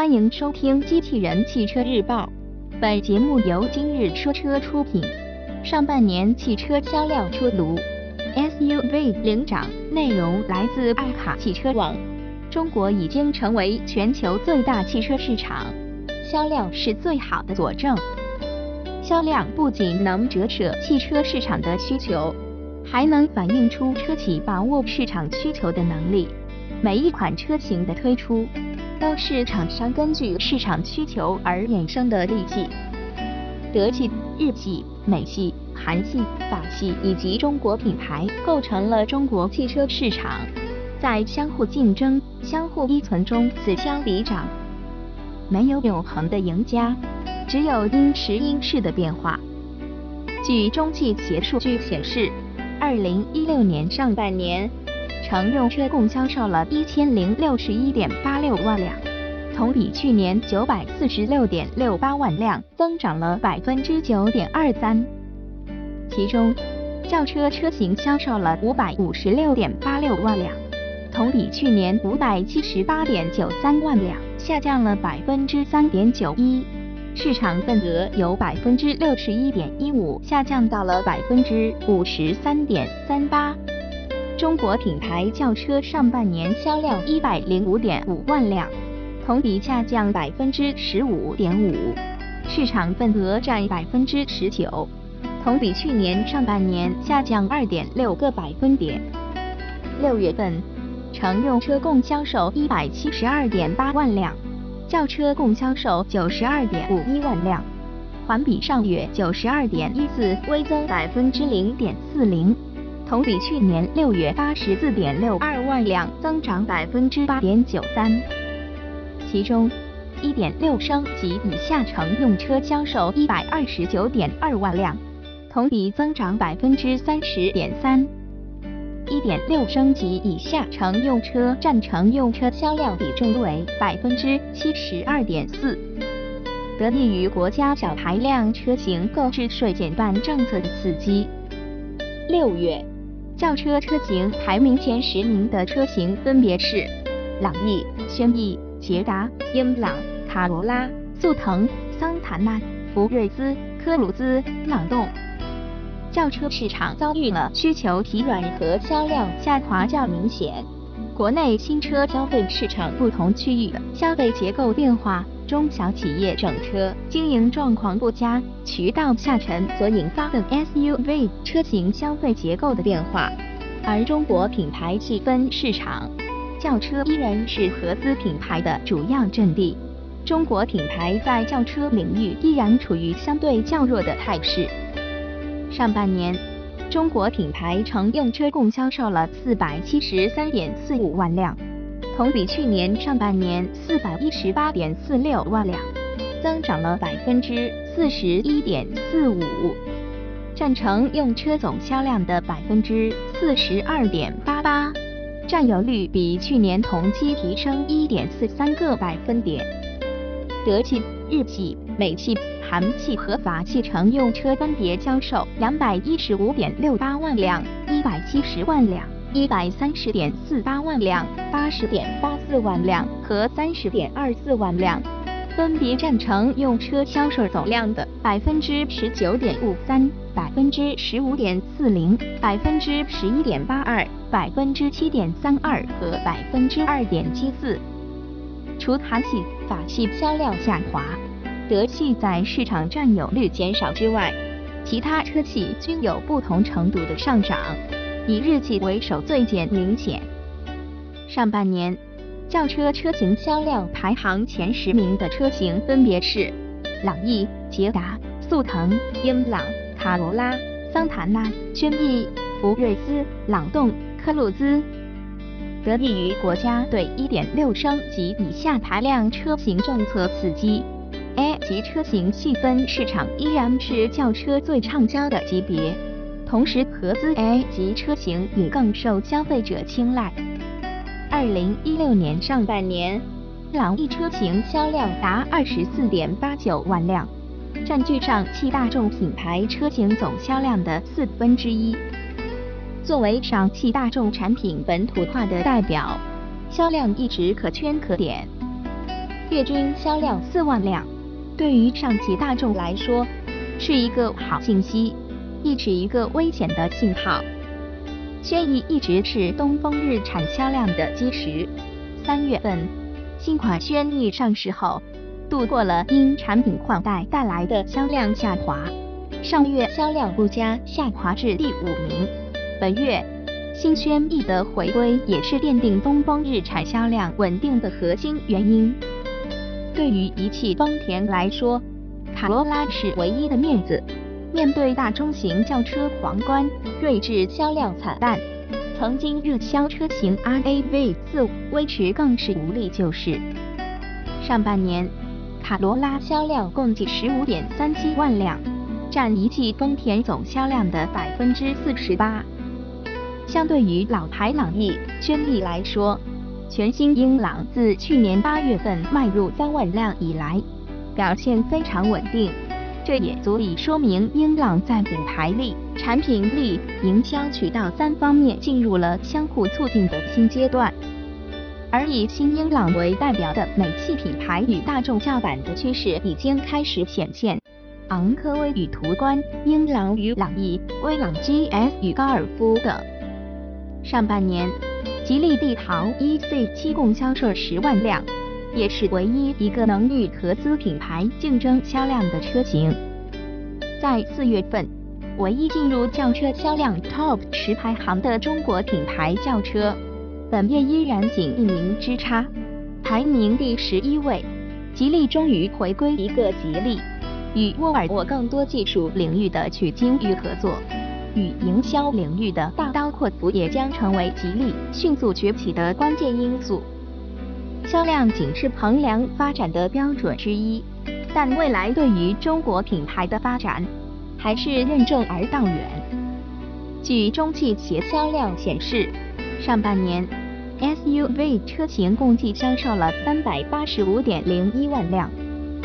欢迎收听《机器人汽车日报》，本节目由今日说车出品。上半年汽车销量出炉，SUV 领涨。内容来自爱卡汽车网。中国已经成为全球最大汽车市场，销量是最好的佐证。销量不仅能折射汽车市场的需求，还能反映出车企把握市场需求的能力。每一款车型的推出。都是厂商根据市场需求而衍生的利器。德系、日系、美系、韩系、法系以及中国品牌构成了中国汽车市场，在相互竞争、相互依存中此消彼长。没有永恒的赢家，只有因时因势的变化。据中汽协数据显示，二零一六年上半年。乘用车共销售了一千零六十一点八六万辆，同比去年九百四十六点六八万辆，增长了百分之九点二三。其中，轿车车型销售了五百五十六点八六万辆，同比去年五百七十八点九三万辆，下降了百分之三点九一，市场份额由百分之六十一点一五下降到了百分之五十三点三八。中国品牌轿车上半年销量一百零五点五万辆，同比下降百分之十五点五，市场份额占百分之十九，同比去年上半年下降二点六个百分点。六月份，乘用车共销售一百七十二点八万辆，轿车共销售九十二点五一万辆，环比上月九十二点一四微增百分之零点四零。同比去年六月八十四点六二万辆，增长百分之八点九三。其中，一点六升及以下乘用车销售一百二十九点二万辆，同比增长百分之三十点三。一点六升及以下乘用车占乘用车销量比重为百分之七十二点四。得益于国家小排量车型购置税减半政策的刺激，六月。轿车车型排名前十名的车型分别是朗逸、轩逸、捷达、英朗、卡罗拉、速腾、桑塔纳、福睿斯、科鲁兹、朗动。轿车市场遭遇了需求疲软和销量下滑较明显。国内新车消费市场不同区域消费结构变化。中小企业整车经营状况不佳，渠道下沉所引发的 SUV 车型消费结构的变化，而中国品牌细分市场，轿车依然是合资品牌的主要阵地。中国品牌在轿车领域依然处于相对较弱的态势。上半年，中国品牌乘用车共销售了四百七十三点四五万辆。同比去年上半年四百一十八点四六万辆，增长了百分之四十一点四五，占乘用车总销量的百分之四十二点八八，占有率比去年同期提升一点四三个百分点。德系、日系、美系、韩系合法汽乘用车分别销售两百一十五点六八万辆、一百七十万辆。一百三十点四八万辆、八十点八四万辆和三十点二四万辆，分别占乘用车销售总量的百分之十九点五三、百分之十五点四零、百分之十一点八二、百分之七点三二和百分之二点七四。除韩系、法系销量下滑，德系在市场占有率减少之外，其他车系均有不同程度的上涨。以日系为首最减明显。上半年，轿车车型销量排行前十名的车型分别是朗逸、捷达、速腾、英朗、卡罗拉、桑塔纳、轩逸、福睿斯、朗动、科鲁兹。得益于国家对1.6升及以下排量车型政策刺激，A 级车型细分市场依然是轿车最畅销的级别。同时，合资 A 级车型也更受消费者青睐。二零一六年上半年，朗逸车型销量达二十四点八九万辆，占据上汽大众品牌车型总销量的四分之一。作为上汽大众产品本土化的代表，销量一直可圈可点。月均销量四万辆，对于上汽大众来说是一个好信息，亦是一个危险的信号。轩逸一直是东风日产销量的基石。三月份，新款轩逸上市后，度过了因产品换代带来的销量下滑，上月销量不佳，下滑至第五名。本月，新轩逸的回归也是奠定东风日产销量稳定的核心原因。对于一汽丰田来说，卡罗拉是唯一的面子。面对大中型轿车皇冠，锐志销量惨淡。曾经热销车型 RAV 四威驰更是无力救市。上半年，卡罗拉销量共计十五点三七万辆，占一汽丰田总销量的百分之四十八。相对于老牌朗逸、轩逸来说，全新英朗自去年八月份迈入三万辆以来，表现非常稳定，这也足以说明英朗在品牌力、产品力、营销渠道三方面进入了相互促进的新阶段。而以新英朗为代表的美系品牌与大众叫板的趋势已经开始显现，昂科威与途观、英朗与朗逸、威朗 GS 与高尔夫等。上半年。吉利帝豪 EC7 共销售十万辆，也是唯一一个能与合资品牌竞争销量的车型。在四月份，唯一进入轿车销量 TOP 十排行的中国品牌轿车，本月依然仅一名之差，排名第十一位。吉利终于回归一个吉利，与沃尔沃更多技术领域的取经与合作。与营销领域的大刀阔斧也将成为吉利迅速崛起的关键因素。销量仅是衡量发展的标准之一，但未来对于中国品牌的发展还是任重而道远。据中汽协销量显示，上半年 SUV 车型共计销售了三百八十五点零一万辆，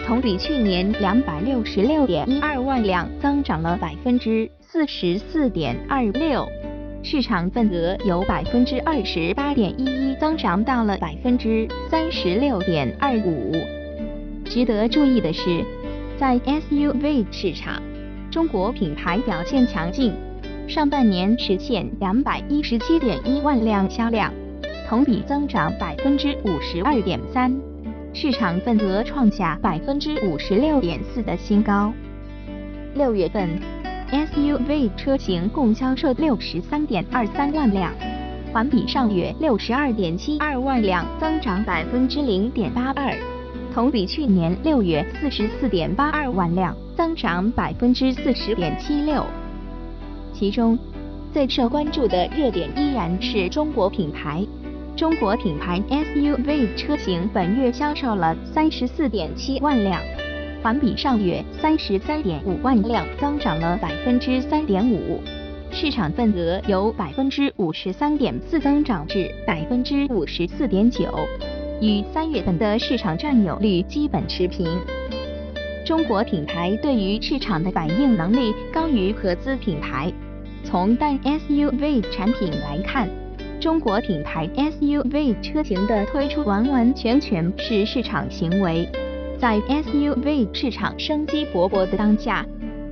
同比去年两百六十六点一二万辆增长了百分之。四十四点二六，市场份额由百分之二十八点一一增长到了百分之三十六点二五。值得注意的是，在 SUV 市场，中国品牌表现强劲，上半年实现两百一十七点一万辆销量，同比增长百分之五十二点三，市场份额创下百分之五十六点四的新高。六月份。SUV 车型共销售六十三点二三万辆，环比上月六十二点七二万辆增长百分之零点八二，同比去年六月四十四点八二万辆增长百分之四十点七六。其中最受关注的热点依然是中国品牌，中国品牌 SUV 车型本月销售了三十四点七万辆。环比上月三十三点五万辆增长了百分之三点五，市场份额由百分之五十三点四增长至百分之五十四点九，与三月份的市场占有率基本持平。中国品牌对于市场的反应能力高于合资品牌。从单 SUV 产品来看，中国品牌 SUV 车型的推出完完全全是市场行为。在 SUV 市场生机勃勃的当下，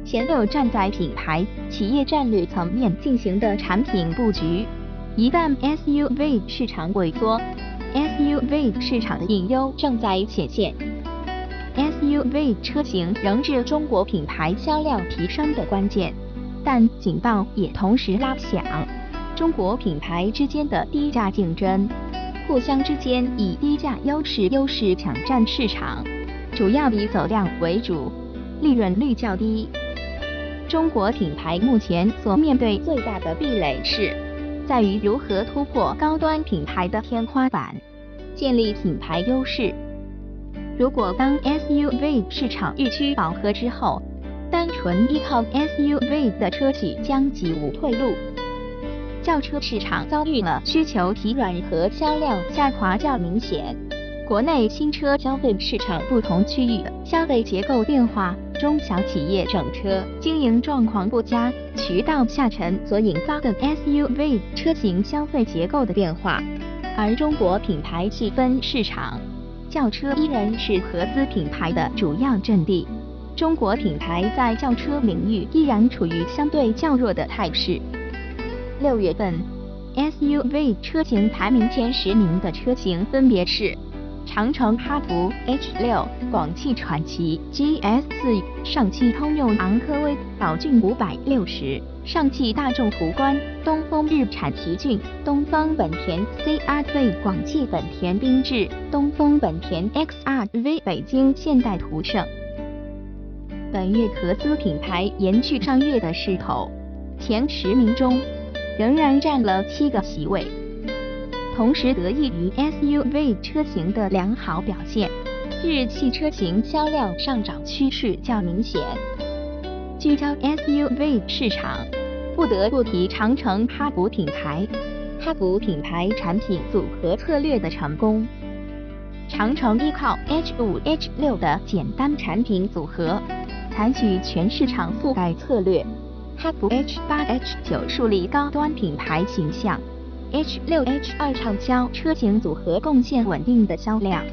前六站在品牌企业战略层面进行的产品布局，一旦 SUV 市场萎缩，SUV 市场的隐忧正在显现。SUV 车型仍是中国品牌销量提升的关键，但警报也同时拉响，中国品牌之间的低价竞争，互相之间以低价优势优势抢占市场。主要以走量为主，利润率较低。中国品牌目前所面对最大的壁垒是，在于如何突破高端品牌的天花板，建立品牌优势。如果当 SUV 市场日趋饱和之后，单纯依靠 SUV 的车企将几无退路。轿车市场遭遇了需求疲软和销量下滑较明显。国内新车消费市场不同区域消费结构变化，中小企业整车经营状况不佳，渠道下沉所引发的 SUV 车型消费结构的变化，而中国品牌细分市场，轿车依然是合资品牌的主要阵地。中国品牌在轿车领域依然处于相对较弱的态势。六月份，SUV 车型排名前十名的车型分别是。长城哈弗 H 六、广汽传祺 GS 四、上汽通用昂科威、宝骏五百六十、上汽大众途观、东风日产奇骏、东风本田 CR-V、广汽本田缤智、东风本田 XR-V、北京现代途胜。本月合资品牌延续上月的势头，前十名中仍然占了七个席位。同时得益于 SUV 车型的良好表现，日系车型销量上涨趋势较明显。聚焦 SUV 市场，不得不提长城哈弗品牌。哈弗品牌产品组合策略的成功，长城依靠 H5、H6 的简单产品组合，采取全市场覆盖策略。哈弗 H8、H9 树立高端品牌形象。H 六 H 二畅销车型组合贡献稳定的销量，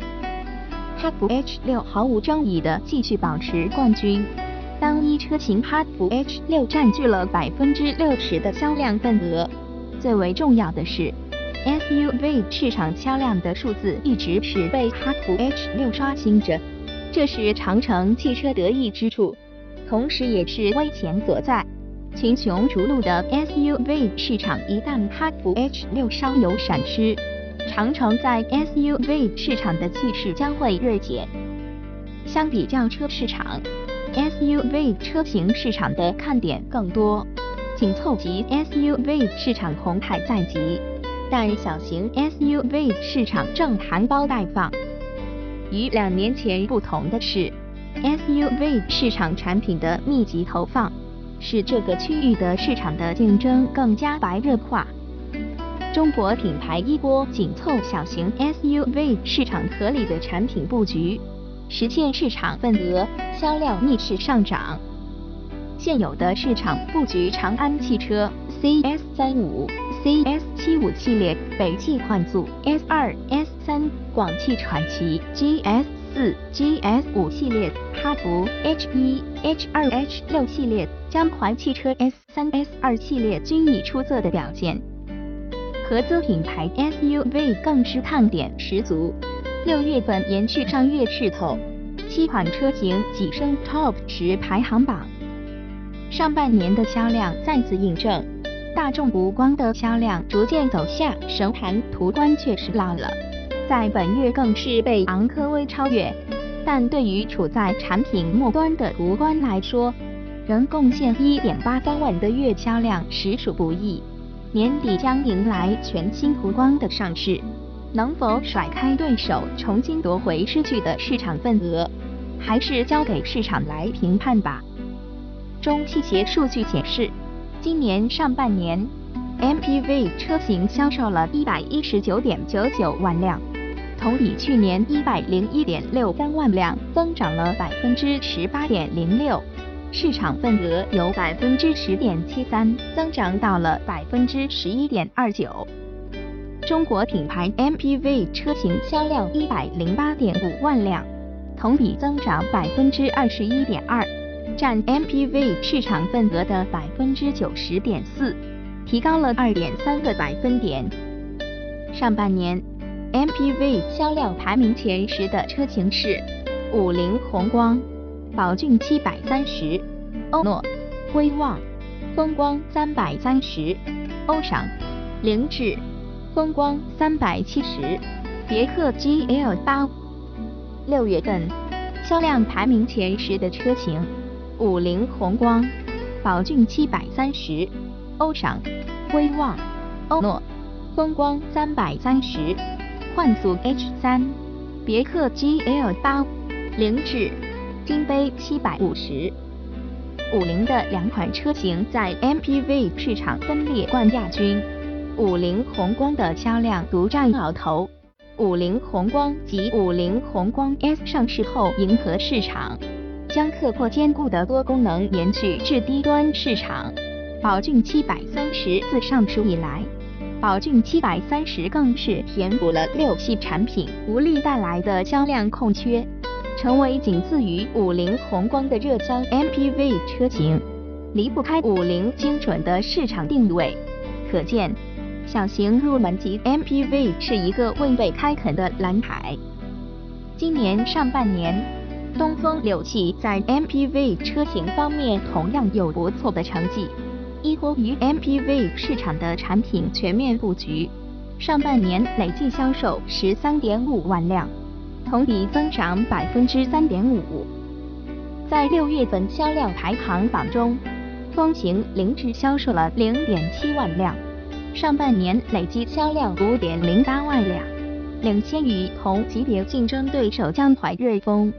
哈弗 H 六毫无争议的继续保持冠军。单一车型哈弗 H 六占据了百分之六十的销量份额。最为重要的是，SUV 市场销量的数字一直是被哈弗 H 六刷新着，这是长城汽车得意之处，同时也是危险所在。群雄逐鹿的 SUV 市场一旦哈弗 H 六稍有闪失，长城在 SUV 市场的气势将会锐减。相比轿车市场，SUV 车型市场的看点更多，紧凑级 SUV 市场红海在即，但小型 SUV 市场正含苞待放。与两年前不同的是，SUV 市场产品的密集投放。使这个区域的市场的竞争更加白热化。中国品牌一波紧凑小型 SUV 市场合理的产品布局，实现市场份额、销量逆势上涨。现有的市场布局：长安汽车 CS 三五、CS 七五系列、北汽幻速 S 二、S 三、广汽传祺 GS。四 GS 五系列、哈弗 H 一、H 二、H 六系列、江淮汽车 S 三、S 二系列均已出色的表现，合资品牌 SUV 更是看点十足。六月份延续上月势头，七款车型跻身 TOP 十排行榜。上半年的销量再次印证，大众途观的销量逐渐走下神坛，途观确实落了。在本月更是被昂科威超越，但对于处在产品末端的途观来说，仍贡献一点八三万的月销量实属不易。年底将迎来全新途观的上市，能否甩开对手，重新夺回失去的市场份额，还是交给市场来评判吧。中汽协数据显示，今年上半年 MPV 车型销售了一百一十九点九九万辆。同比去年一百零一点六三万辆，增长了百分之十八点零六，市场份额由百分之十点七三增长到了百分之十一点二九。中国品牌 MPV 车型销量一百零八点五万辆，同比增长百分之二十一点二，占 MPV 市场份额的百分之九十点四，提高了二点三个百分点。上半年。MPV 销量排名前十的车型是五菱宏光、宝骏七百三十、欧诺、威旺、风光三百三十、欧尚、凌志、风光三百七十、别克 GL 八。六月份销量排名前十的车型：五菱宏光、宝骏七百三十、欧尚、威旺、欧诺、风光三百三十。幻速 H 三、别克 GL 八、凌志、金杯七百五十、五菱的两款车型在 MPV 市场分列冠亚军，五菱宏光的销量独占鳌头。五菱宏光及五菱宏光 S 上市后迎合市场，将突破坚固的多功能延续至低端市场。宝骏七百三十自上市以来。宝骏七百三十更是填补了六系产品无力带来的销量空缺，成为仅次于五菱宏光的热销 MPV 车型，离不开五菱精准的市场定位。可见，小型入门级 MPV 是一个未被开垦的蓝海。今年上半年，东风柳汽在 MPV 车型方面同样有不错的成绩。依托于 MPV 市场的产品全面布局，上半年累计销售十三点五万辆，同比增长百分之三点五。在六月份销量排行榜中，风行凌志销售了零点七万辆，上半年累计销量五点零八万辆。领先于同级别竞争对手江淮瑞风。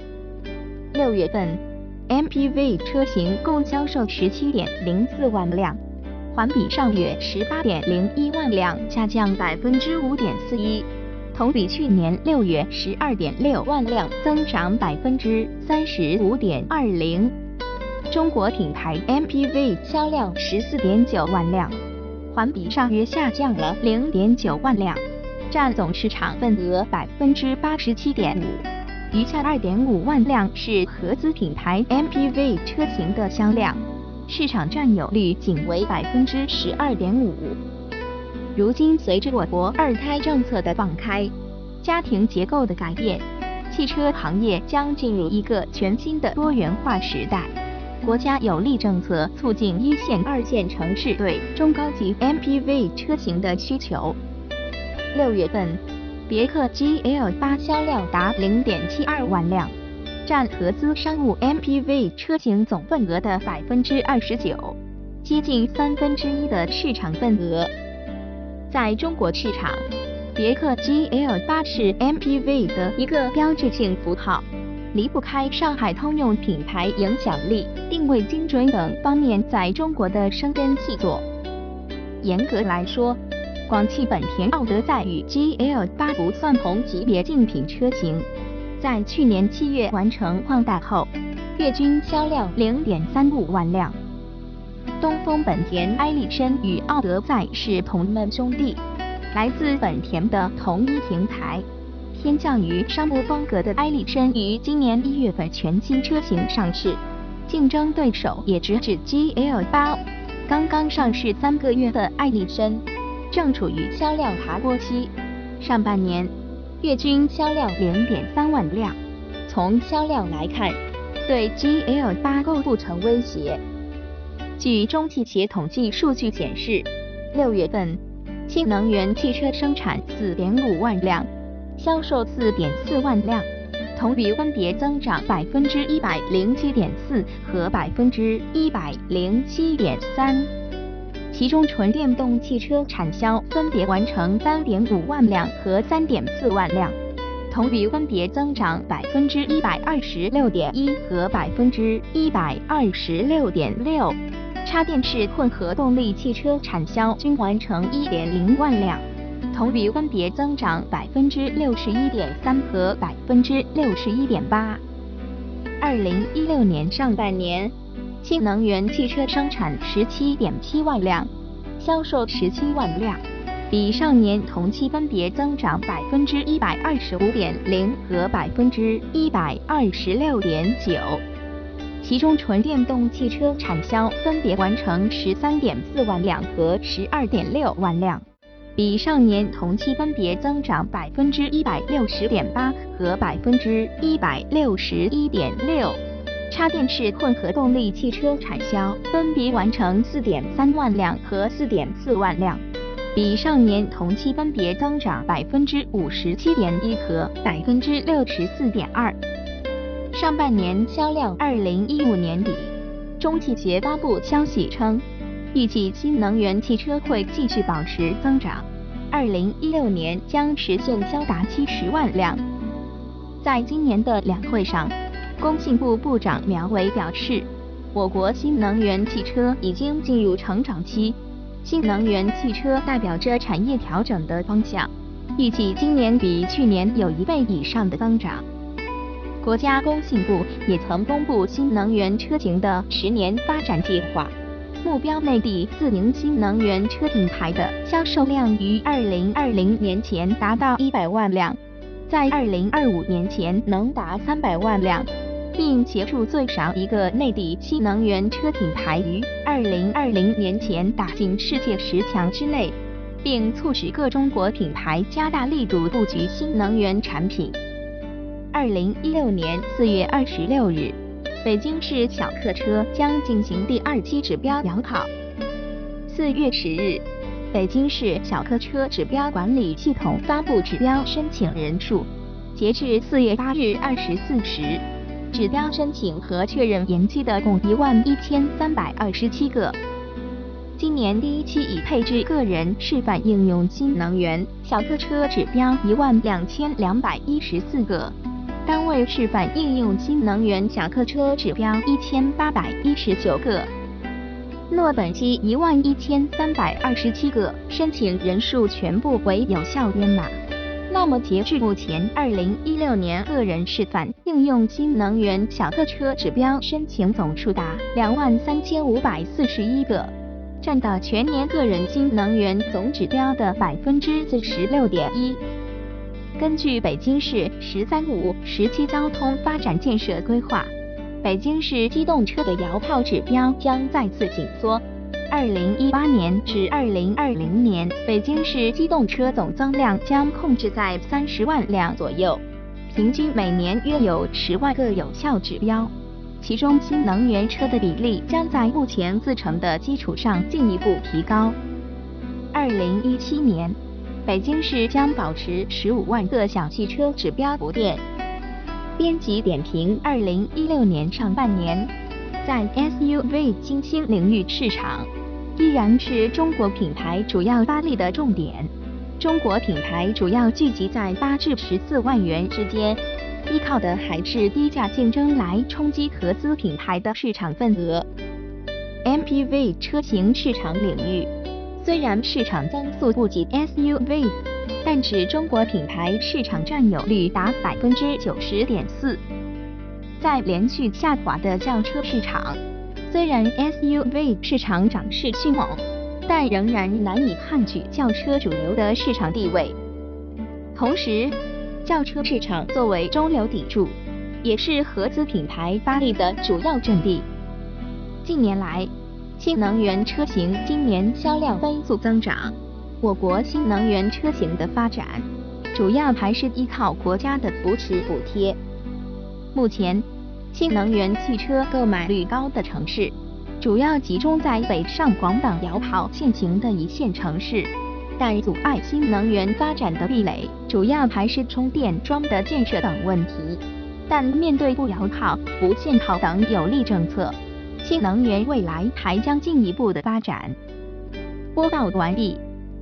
六月份，MPV 车型共销售十七点零四万辆，环比上月十八点零一万辆下降百分之五点四一，同比去年六月十二点六万辆增长百分之三十五点二零。中国品牌 MPV 销量十四点九万辆，环比上月下降了零点九万辆。占总市场份额百分之八十七点五，余下二点五万辆是合资品牌 MPV 车型的销量，市场占有率仅为百分之十二点五。如今，随着我国二胎政策的放开，家庭结构的改变，汽车行业将进入一个全新的多元化时代。国家有力政策促进一线、二线城市对中高级 MPV 车型的需求。六月份，别克 GL 八销量达零点七二万辆，占合资商务 MPV 车型总份额的百分之二十九，接近三分之一的市场份额。在中国市场，别克 GL 八是 MPV 的一个标志性符号，离不开上海通用品牌影响力、定位精准等方面在中国的生根细作。严格来说，广汽本田奥德赛与 GL 八不算同级别竞品车型，在去年七月完成换代后，月均销量零点三五万辆。东风本田艾力绅与奥德赛是同门兄弟，来自本田的同一平台。偏向于商务风格的艾力绅于今年一月份全新车型上市，竞争对手也直指 GL 八。刚刚上市三个月的艾力绅。正处于销量爬坡期，上半年月均销量零点三万辆。从销量来看，对 GL 八构不成威胁。据中汽协统计数据显示六月份新能源汽车生产四点五万辆销售四点四万辆同比分别增长百分之一百零七点四和百分之一百零七点三。其中纯电动汽车产销分别完成三点五万辆和三点四万辆同比分别增长百分之一百二十六点一和百分之一百二十六点六。插电式混合动力汽车产销均完成一点零万辆同比分别增长百分之六十一点三和百分之六十一点八。二零一六年上半年新能源汽车生产十七点七万辆销售十七万辆比上年同期分别增长百分之一百二十五点零和百分之一百二十六点九。其中，纯电动汽车产销分别完成十三点四万辆和十二点六万辆，比上年同期分别增长百分之一百六十点八和百分之一百六十一点六。插电式混合动力汽车产销分别完成四点三万辆和四点四万辆，比上年同期分别增长百分之五十七点一和百分之六十四点二。上半年销量，二零一五年底，中汽协发布消息称，预计新能源汽车会继续保持增长，二零一六年将实现销达七十万辆。在今年的两会上。工信部部长苗圩表示，我国新能源汽车已经进入成长期，新能源汽车代表着产业调整的方向，预计今年比去年有一倍以上的增长。国家工信部也曾公布新能源车型的十年发展计划，目标内地自营新能源车品牌的销售量于二零二零年前达到一百万辆，在二零二五年前能达三百万辆，并协助最少一个内地新能源车品牌于二零二零年前打进世界十强之内，并促使各中国品牌加大力度布局新能源产品。二零一六年四月二十六日。北京市小客车将进行第二期指标摇跑。四月十日，北京市小客车指标管理系统发布指标申请人数，截至四月八日二十四时，指标申请和确认延期的共一万一千三百二十七个。今年第一期已配置个人示范应用新能源小客车指标一万两千两百一十四个。单位示范应用新能源小客车指标一千八百一十九个，诺本机一万一千三百二十七个申请人数全部为有效编码。那么截至目前，二零一六年个人示范应用新能源小客车指标申请总数达两万三千五百四十一个，占到全年个人新能源总指标的百分之四十六点一。根据北京市“十三五”时期交通发展建设规划，北京市机动车的摇号指标将再次紧缩。二零一八年至二零二零年，北京市机动车总增量将控制在三十万辆左右，平均每年约有十万个有效指标。其中，新能源车的比例将在目前自成的基础上进一步提高。二零一七年。北京市将保持十五万个小汽车指标不变。编辑点评：二零一六年上半年，在 SUV 新兴领域市场，依然是中国品牌主要发力的重点。中国品牌主要聚集在八至十四万元之间，依靠的还是低价竞争来冲击合资品牌的市场份额。MPV 车型市场领域。虽然市场增速不及 SUV，但指中国品牌市场占有率达百分之九十点四。在连续下滑的轿车市场，虽然 SUV 市场涨势迅猛，但仍然难以撼举轿车主流的市场地位。同时，轿车市场作为中流砥柱，也是合资品牌发力的主要阵地。近年来，新能源车型今年销量飞速增长。我国新能源车型的发展，主要还是依靠国家的扶持补贴。目前，新能源汽车购买率高的城市，主要集中在北上广等摇号限行的一线城市。但阻碍新能源发展的壁垒，主要还是充电桩的建设等问题。但面对不摇号、不限号等有利政策。新能源未来还将进一步的发展。播报完毕，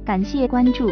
感谢关注。